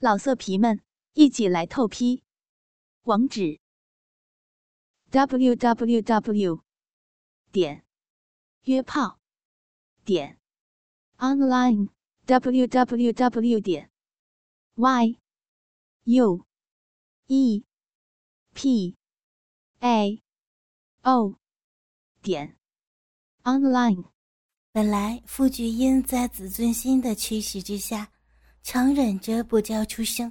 老色皮们，一起来透批！网址：w w w 点约炮点 online w w w 点 y u e p a o 点 online。本来傅菊英在自尊心的驱使之下。强忍着不叫出声，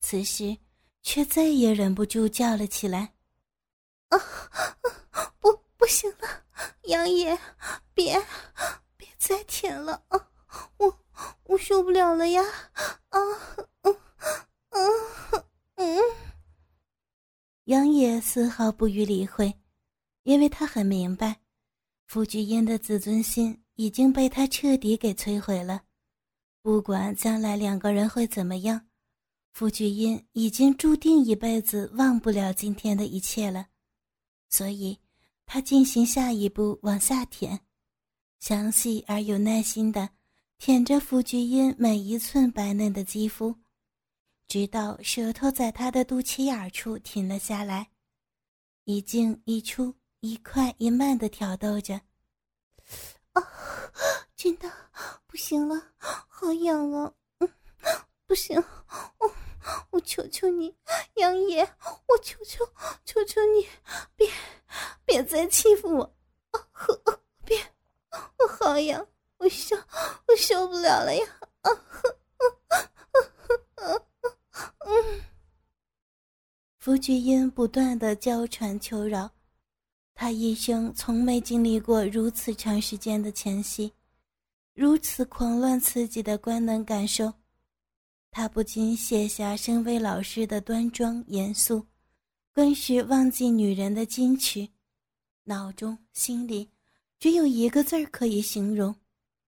此时却再也忍不住叫了起来：“啊，不，不行了，杨爷，别，别再舔了啊！我，我受不了了呀！啊，嗯，嗯，嗯。”杨野丝毫不予理会，因为他很明白，傅菊英的自尊心已经被他彻底给摧毁了。不管将来两个人会怎么样，傅菊英已经注定一辈子忘不了今天的一切了，所以他进行下一步往下舔，详细而有耐心的舔着傅菊英每一寸白嫩的肌肤，直到舌头在她的肚脐眼处停了下来，一进一出，一快一慢的挑逗着。啊，真的不行了，好痒啊！不行，我我求求你，杨爷，我求求求求你，别别再欺负我！啊，别，我好痒，我受我受不了了呀！啊呵，嗯。福菊英不断的娇喘求饶。他一生从没经历过如此长时间的前戏，如此狂乱刺激的官能感受，他不禁卸下身为老师的端庄严肃，更是忘记女人的矜持，脑中心里只有一个字儿可以形容，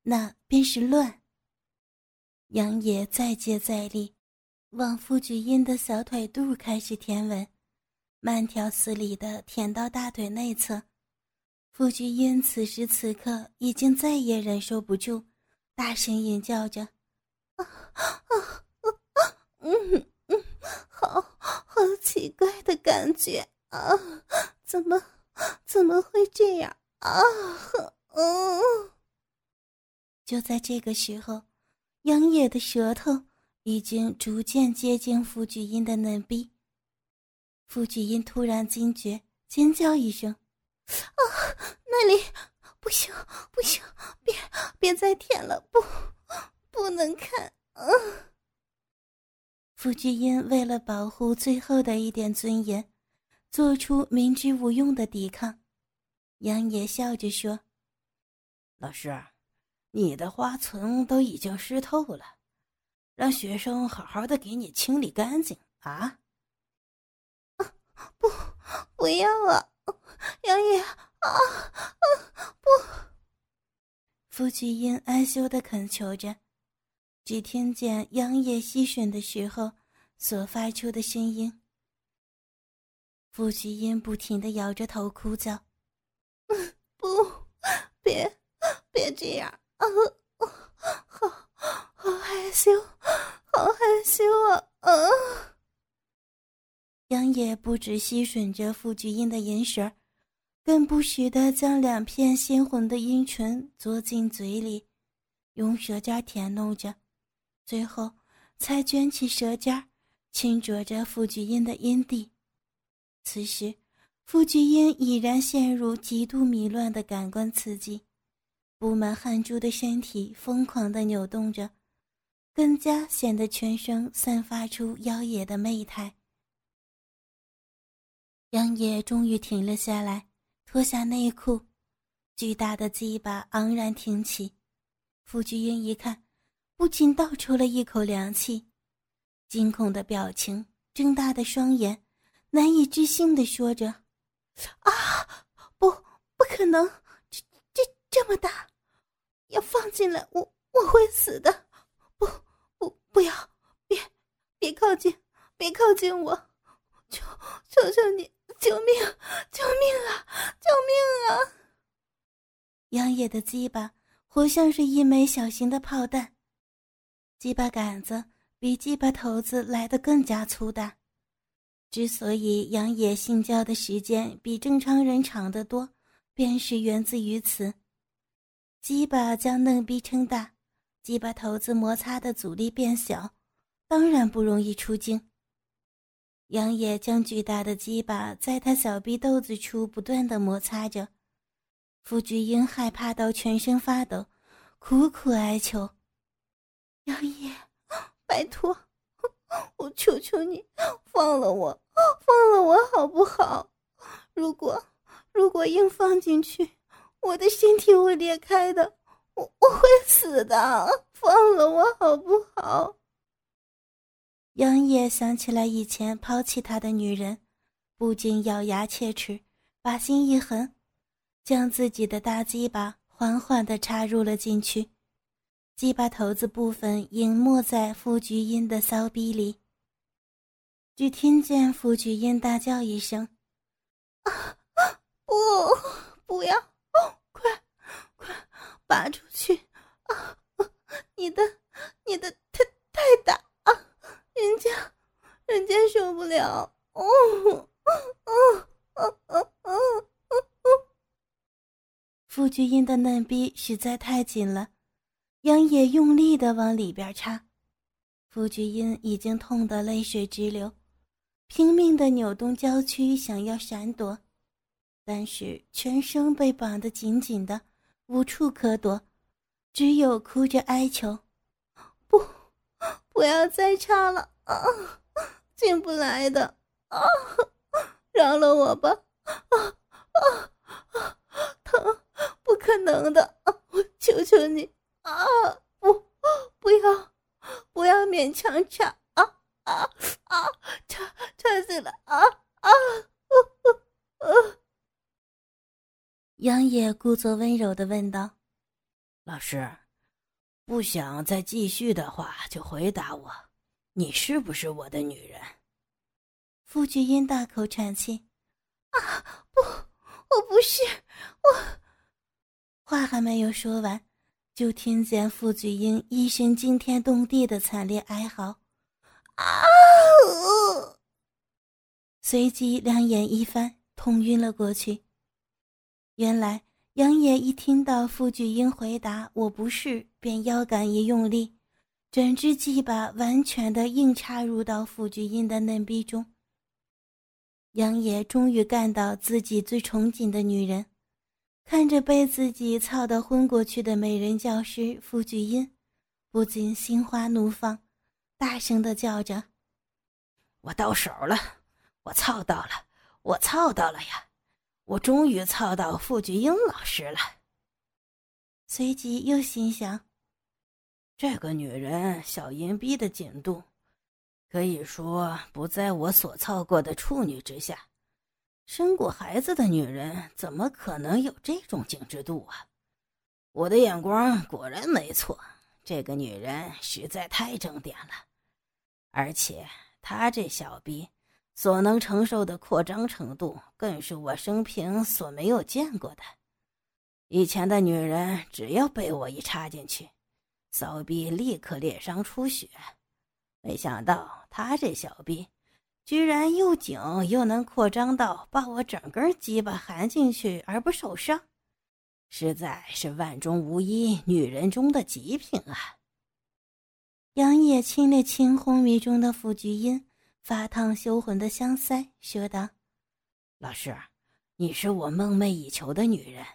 那便是乱。杨野再接再厉，往傅菊英的小腿肚开始舔吻。慢条斯理的舔到大腿内侧，傅菊英此时此刻已经再也忍受不住，大声吟叫着：“啊啊啊啊！嗯嗯，好好奇怪的感觉啊！怎么怎么会这样啊？嗯。”就在这个时候，杨野的舌头已经逐渐接近傅菊英的嫩壁。傅菊英突然惊觉，尖叫一声：“啊，那里不行，不行，别别再舔了，不，不能看。”啊！傅菊英为了保护最后的一点尊严，做出明知无用的抵抗。杨野笑着说：“老师，你的花丛都已经湿透了，让学生好好的给你清理干净啊。”不，不要啊，杨爷啊啊！不，傅菊英哀羞的恳求着，只听见杨野吸吮的时候所发出的声音。傅菊英不停的摇着头哭叫：“ 不，别，别这样啊！好，好害羞，好害羞啊！啊！”杨野不止吸吮着傅菊英的银舌，更不时地将两片鲜红的阴唇嘬进嘴里，用舌尖舔弄着，最后才卷起舌尖，轻啄着傅菊英的阴蒂。此时，傅菊英已然陷入极度迷乱的感官刺激，布满汗珠的身体疯狂地扭动着，更加显得全身散发出妖冶的媚态。杨野终于停了下来，脱下内裤，巨大的鸡巴昂然挺起。傅菊英一看，不禁倒抽了一口凉气，惊恐的表情，睁大的双眼，难以置信的说着：“啊，不，不可能！这这这么大，要放进来，我我会死的！不不，不要，别别靠近，别靠近我！求求求你！”救命！救命啊！救命啊！杨野的鸡巴活像是一枚小型的炮弹，鸡巴杆子比鸡巴头子来得更加粗大。之所以杨野性交的时间比正常人长得多，便是源自于此。鸡巴将嫩逼撑大，鸡巴头子摩擦的阻力变小，当然不容易出精。杨野将巨大的鸡巴在他小臂豆子处不断的摩擦着，傅菊英害怕到全身发抖，苦苦哀求：“杨野，拜托，我求求你放了我，放了我好不好？如果如果硬放进去，我的身体会裂开的，我我会死的。放了我好不好？”杨野想起来以前抛弃他的女人，不禁咬牙切齿，把心一横，将自己的大鸡巴缓缓地插入了进去，鸡巴头子部分隐没在傅菊英的骚逼里。只听见傅菊英大叫一声：“啊，不，不要，快，快拔出去！啊，你的，你的太太大。”人家，人家受不了！哦，哦，哦，哦，哦，哦！哦傅菊英的嫩逼实在太紧了，杨野用力的往里边插，傅菊英已经痛得泪水直流，拼命的扭动娇躯想要闪躲，但是全身被绑得紧紧的，无处可躲，只有哭着哀求。不要再插了啊！进不来的啊！饶了我吧！啊啊啊！疼！不可能的啊！我求求你啊！不，不要，不要勉强插啊啊啊！插插死了啊啊！杨野故作温柔的问道：“老师。”不想再继续的话，就回答我，你是不是我的女人？傅菊英大口喘气，啊，不，我不是，我话还没有说完，就听见傅菊英一声惊天动地的惨烈哀嚎，啊！随即两眼一翻，痛晕了过去。原来。杨野一听到傅菊英回答“我不是”，便腰杆一用力，整只鸡巴完全的硬插入到傅菊英的嫩逼中。杨野终于干到自己最憧憬的女人，看着被自己操得昏过去的美人教师傅菊英，不禁心花怒放，大声的叫着：“我到手了，我操到了，我操到了呀！”我终于操到傅菊英老师了。随即又心想：这个女人小阴逼的紧度，可以说不在我所操过的处女之下。生过孩子的女人怎么可能有这种紧致度啊？我的眼光果然没错，这个女人实在太正点了，而且她这小逼。所能承受的扩张程度，更是我生平所没有见过的。以前的女人，只要被我一插进去，骚逼立刻裂伤出血。没想到她这小逼，居然又紧又能扩张到把我整根鸡巴含进去而不受伤，实在是万中无一女人中的极品啊！杨野亲了亲昏迷中的傅菊英。发烫羞魂的香腮，说道：“老师，你是我梦寐以求的女人，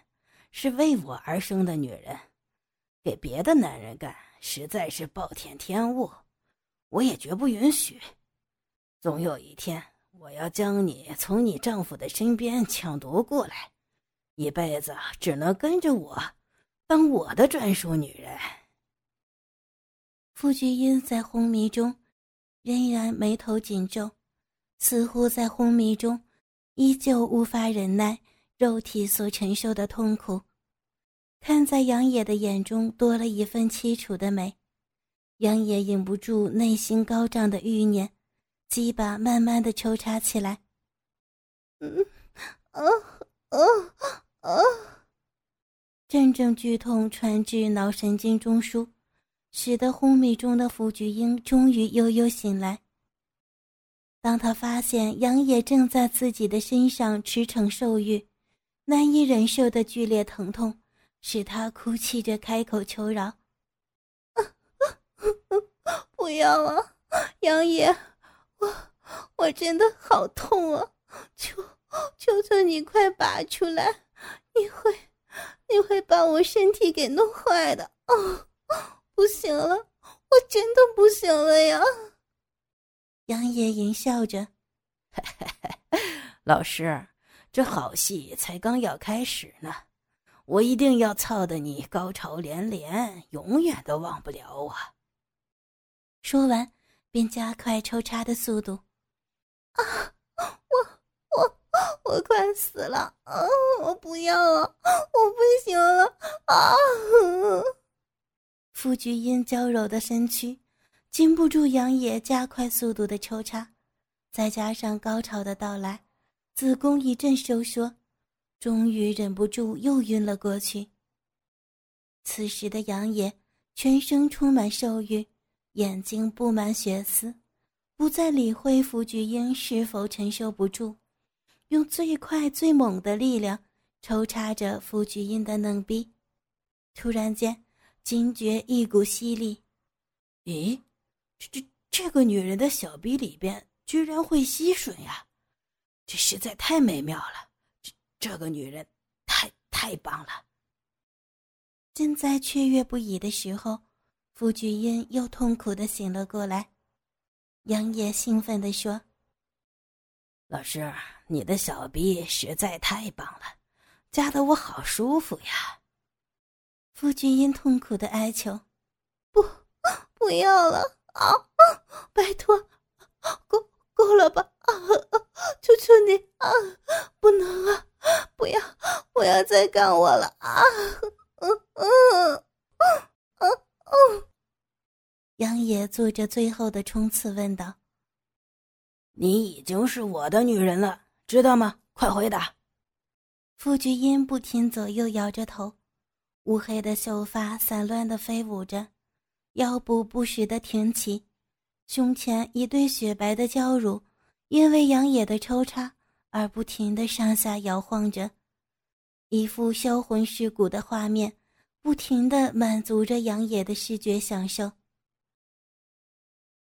是为我而生的女人，给别的男人干实在是暴殄天物，我也绝不允许。总有一天，我要将你从你丈夫的身边抢夺过来，一辈子只能跟着我，当我的专属女人。”傅菊英在昏迷中。仍然眉头紧皱，似乎在昏迷中依旧无法忍耐肉体所承受的痛苦。看在杨野的眼中多了一份凄楚的美，杨野忍不住内心高涨的欲念，鸡巴慢慢的抽插起来。嗯，哦哦哦！阵阵剧痛传至脑神经中枢，使得昏迷中的傅菊英终于悠悠醒来。当他发现杨野正在自己的身上驰骋兽欲，难以忍受的剧烈疼痛，使他哭泣着开口求饶：“ 不要啊，杨野，我我真的好痛啊！求求求你快拔出来，你会你会把我身体给弄坏的哦！不行了，我真的不行了呀！”杨野淫笑着：“老师，这好戏才刚要开始呢，我一定要操得你高潮连连，永远都忘不了我！”说完，便加快抽插的速度。啊，我我我快死了！啊，我不要了，我不行了！啊！傅菊英娇柔的身躯。禁不住杨野加快速度的抽插，再加上高潮的到来，子宫一阵收缩，终于忍不住又晕了过去。此时的杨野全身充满兽欲，眼睛布满血丝，不再理会傅菊英是否承受不住，用最快最猛的力量抽插着傅菊英的嫩逼。突然间，惊觉一股吸力，咦？这这这个女人的小臂里边居然会吸吮呀，这实在太美妙了！这个女人太太棒了。正在雀跃不已的时候，傅菊英又痛苦的醒了过来。杨野兴奋地说：“老师，你的小臂实在太棒了，夹得我好舒服呀。”傅菊英痛苦的哀求：“不，不要了。”啊！拜托，够够了吧！啊！求求你啊！不能啊！不要，不要再干我了啊！嗯嗯嗯嗯嗯。杨野做着最后的冲刺，问道：“你已经是我的女人了，知道吗？快回答！”傅菊英不停左右摇着头，乌黑的秀发散乱的飞舞着。腰部不时的挺起，胸前一对雪白的娇乳，因为杨野的抽插而不停的上下摇晃着，一副销魂蚀骨的画面，不停的满足着杨野的视觉享受。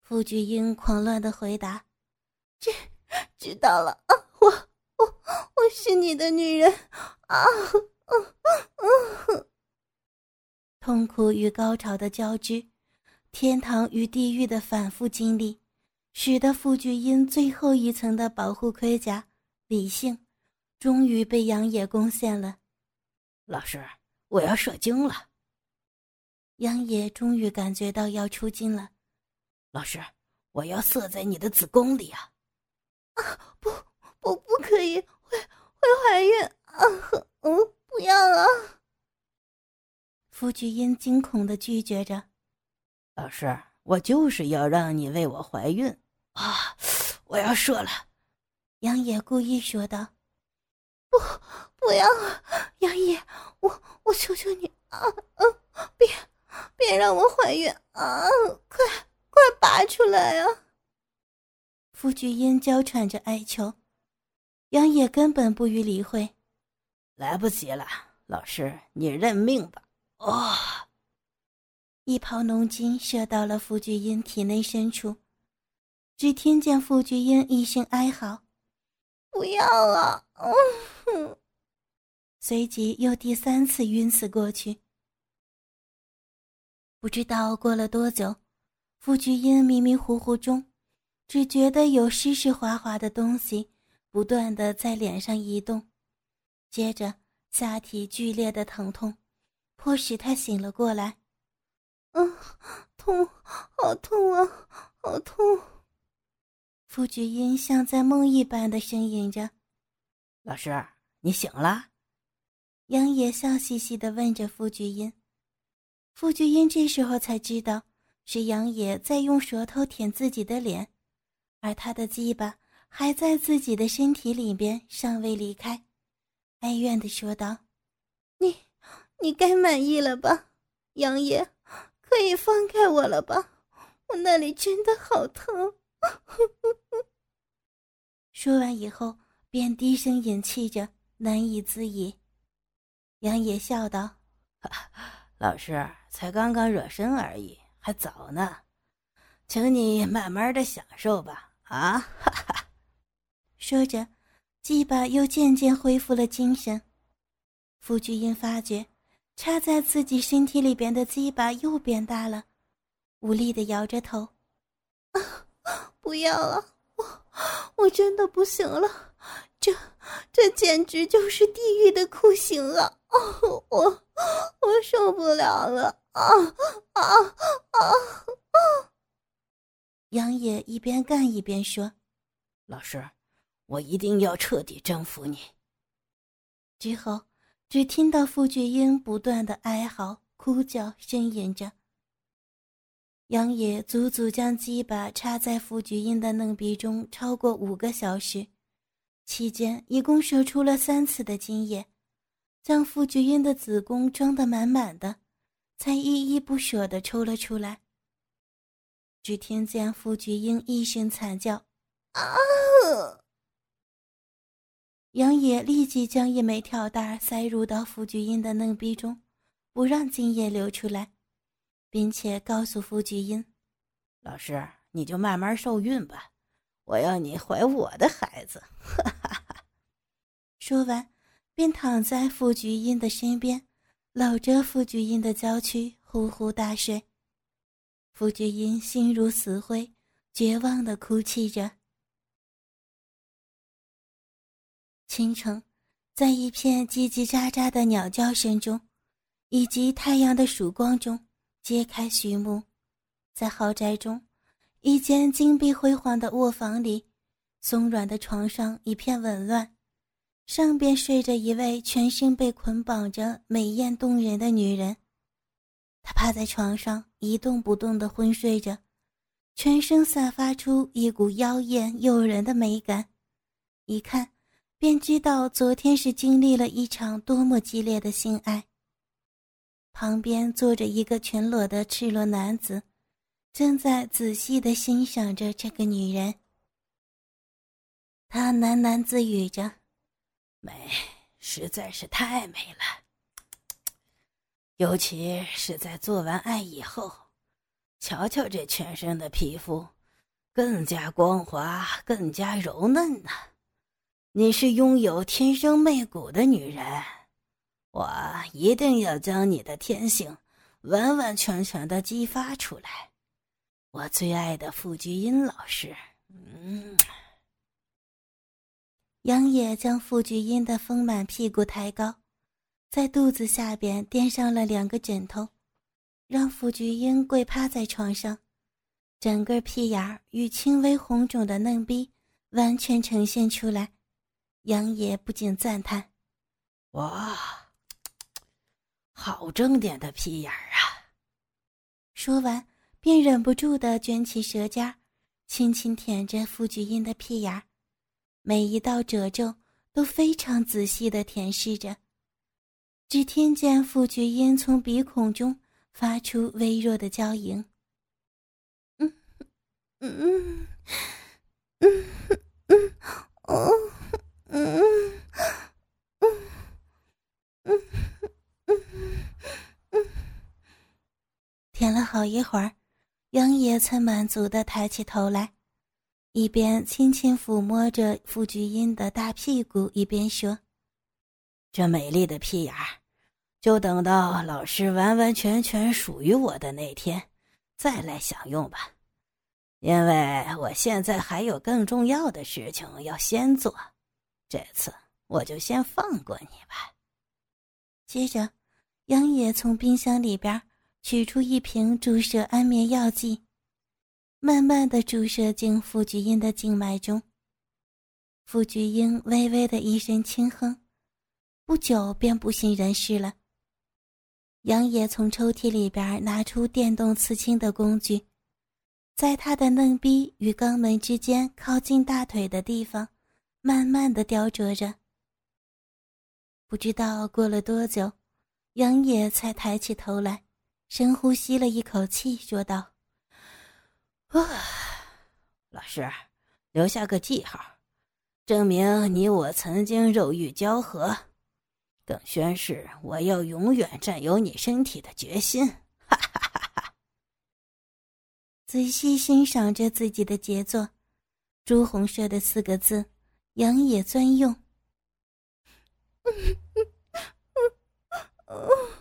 傅菊英狂乱的回答：“知知道了啊，我我我是你的女人啊，嗯嗯嗯。”痛苦与高潮的交织。天堂与地狱的反复经历，使得傅菊英最后一层的保护盔甲——理性，终于被杨野攻陷了。老师，我要射精了。杨野终于感觉到要出精了。老师，我要射在你的子宫里啊！啊，不，不，不可以，会会怀孕啊！嗯，不要啊！傅菊英惊恐的拒绝着。老师，我就是要让你为我怀孕啊！我要射了。杨野故意说道：“不，不要啊，杨野，我我求求你啊，嗯，别别让我怀孕啊！快快拔出来啊！”傅菊英娇喘着哀求，杨野根本不予理会。来不及了，老师，你认命吧。哦。一泡浓精射到了傅菊英体内深处，只听见傅菊英一声哀嚎：“不要了！”嗯，随即又第三次晕死过去。不知道过了多久，傅菊英迷迷糊糊中，只觉得有湿湿滑滑的东西不断的在脸上移动，接着下体剧烈的疼痛，迫使他醒了过来。嗯，痛，好痛啊，好痛！傅菊英像在梦一般的呻吟着。老师，你醒了？杨野笑嘻嘻的问着傅菊英。傅菊英这时候才知道，是杨野在用舌头舔自己的脸，而他的鸡巴还在自己的身体里边，尚未离开，哀怨的说道：“你，你该满意了吧，杨野？”可以放开我了吧？我那里真的好疼。说完以后，便低声饮气着，难以自已。杨野笑道：“老师才刚刚热身而已，还早呢，请你慢慢的享受吧。”啊！哈哈。说着，鸡巴又渐渐恢复了精神。傅菊英发觉，插在自己身体里边的鸡巴又变大了，无力的摇着头：“不要啊！我我真的不行了，这这简直就是地狱的酷刑了！哦，我我受不了了！啊啊啊啊！”杨野一边干一边说：“老师，我一定要彻底征服你。”之后。只听到傅俊英不断的哀嚎、哭叫、呻吟着。杨野足足将鸡巴插在傅菊英的嫩鼻中超过五个小时，期间一共射出了三次的精液，将傅菊英的子宫装得满满的，才依依不舍地抽了出来。只听见傅菊英一声惨叫：“啊！”杨野立即将一枚跳蛋塞入到傅菊英的嫩鼻中，不让精液流出来，并且告诉傅菊英：“老师，你就慢慢受孕吧，我要你怀我的孩子。”哈哈哈。说完，便躺在傅菊英的身边，搂着傅菊英的娇躯呼呼大睡。傅菊英心如死灰，绝望的哭泣着。清晨，在一片叽叽喳喳的鸟叫声中，以及太阳的曙光中，揭开序幕。在豪宅中，一间金碧辉煌的卧房里，松软的床上一片紊乱，上边睡着一位全身被捆绑着、美艳动人的女人。她趴在床上一动不动地昏睡着，全身散发出一股妖艳诱人的美感，一看。便知道昨天是经历了一场多么激烈的性爱。旁边坐着一个全裸的赤裸男子，正在仔细的欣赏着这个女人。他喃喃自语着：“美，实在是太美了。尤其是在做完爱以后，瞧瞧这全身的皮肤，更加光滑，更加柔嫩呢。”你是拥有天生媚骨的女人，我一定要将你的天性完完全全的激发出来。我最爱的傅菊英老师，嗯。杨野将傅菊英的丰满屁股抬高，在肚子下边垫上了两个枕头，让傅菊英跪趴在床上，整个屁眼儿与轻微红肿的嫩逼完全呈现出来。杨野不禁赞叹：“哇，好正点的屁眼儿啊！”说完，便忍不住的卷起舌尖，轻轻舔着傅菊英的屁眼儿，每一道褶皱都非常仔细的舔舐着。只听见傅菊英从鼻孔中发出微弱的娇吟：“嗯，嗯，嗯，嗯，哦。”嗯嗯嗯嗯嗯舔了好一会儿，杨野才满足的抬起头来，一边轻轻抚摸着傅菊英的大屁股，一边说：“这美丽的屁眼儿，就等到老师完完全全属于我的那天，再来享用吧。因为我现在还有更重要的事情要先做。”这次我就先放过你吧。接着，杨野从冰箱里边取出一瓶注射安眠药剂，慢慢的注射进傅菊英的静脉中。傅菊英微微的一声轻哼，不久便不省人事了。杨野从抽屉里边拿出电动刺青的工具，在他的嫩逼与肛门之间靠近大腿的地方。慢慢的雕琢着，不知道过了多久，杨野才抬起头来，深呼吸了一口气，说道：“啊，老师，留下个记号，证明你我曾经肉欲交合，更宣示我要永远占有你身体的决心。”哈哈哈哈！仔细欣赏着自己的杰作，朱红色的四个字，杨野专用。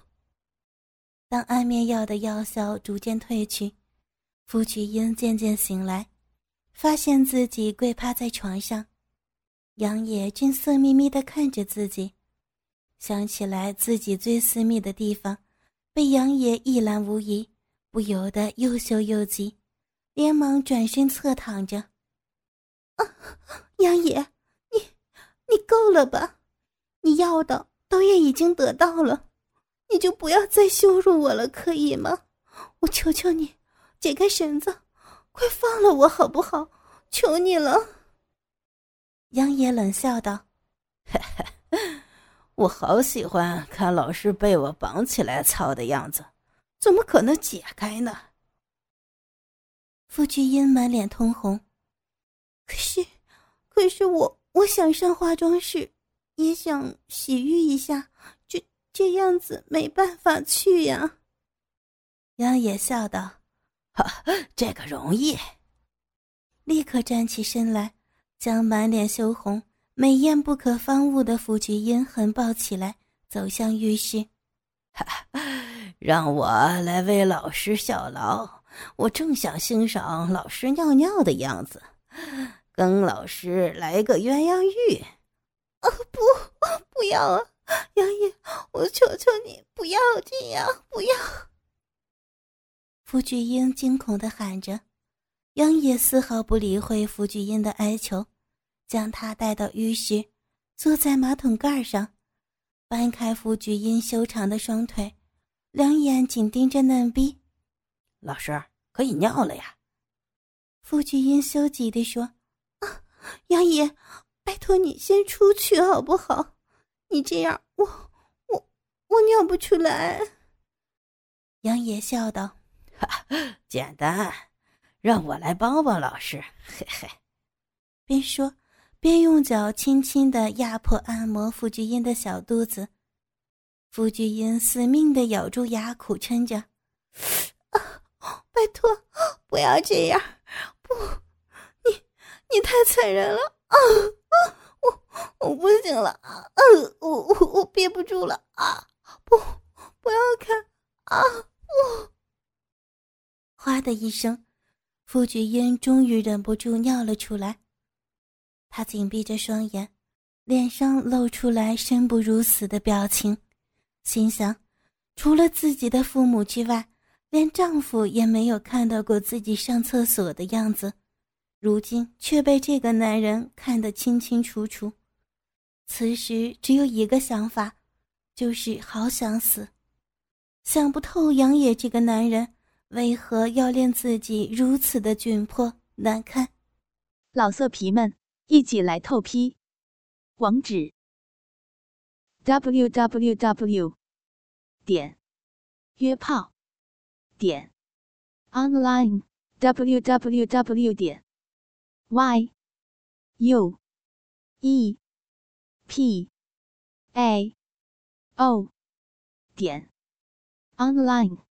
当安眠药的药效逐渐褪去，傅菊英渐渐醒来，发现自己跪趴在床上，杨野正色眯眯地看着自己，想起来自己最私密的地方被杨野一览无遗，不由得又羞又急，连忙转身侧躺着。啊，杨野，你你够了吧？你要的都也已经得到了。你就不要再羞辱我了，可以吗？我求求你，解开绳子，快放了我好不好？求你了。杨野冷笑道：“我好喜欢看老师被我绑起来操的样子，怎么可能解开呢？”傅君英满脸通红，可是，可是我我想上化妆室，也想洗浴一下。这样子没办法去呀。杨野笑道：“哈，这个容易。”立刻站起身来，将满脸羞红、美艳不可方物的傅菊英狠抱起来，走向浴室。哈，让我来为老师效劳。我正想欣赏老师尿尿的样子，跟老师来个鸳鸯浴。啊，不，不要啊！杨野，我求求你不要这样，不要！傅菊英惊恐的喊着。杨野丝毫不理会傅菊英的哀求，将她带到浴室，坐在马桶盖上，搬开傅菊英修长的双腿，两眼紧盯着嫩逼。老师可以尿了呀！傅菊英羞急地说：“啊，杨野，拜托你先出去好不好？”你这样，我我我尿不出来。杨野笑道：“哈，简单，让我来帮帮老师。”嘿嘿，边说边用脚轻轻的压迫按摩傅菊英的小肚子。傅菊英死命的咬住牙，苦撑着：“啊，拜托，不要这样！不，你你太残忍了啊啊！”我不行了啊！我我我憋不住了啊！不，不要看啊！我！哗的一声，傅菊英终于忍不住尿了出来。她紧闭着双眼，脸上露出来生不如死的表情，心想：除了自己的父母之外，连丈夫也没有看到过自己上厕所的样子，如今却被这个男人看得清清楚楚。此时只有一个想法，就是好想死，想不透杨野这个男人为何要练自己如此的窘迫难堪。老色皮们，一起来透批，网址：w w w. 点约炮点 online w w w. 点 y u e p a o 点 online。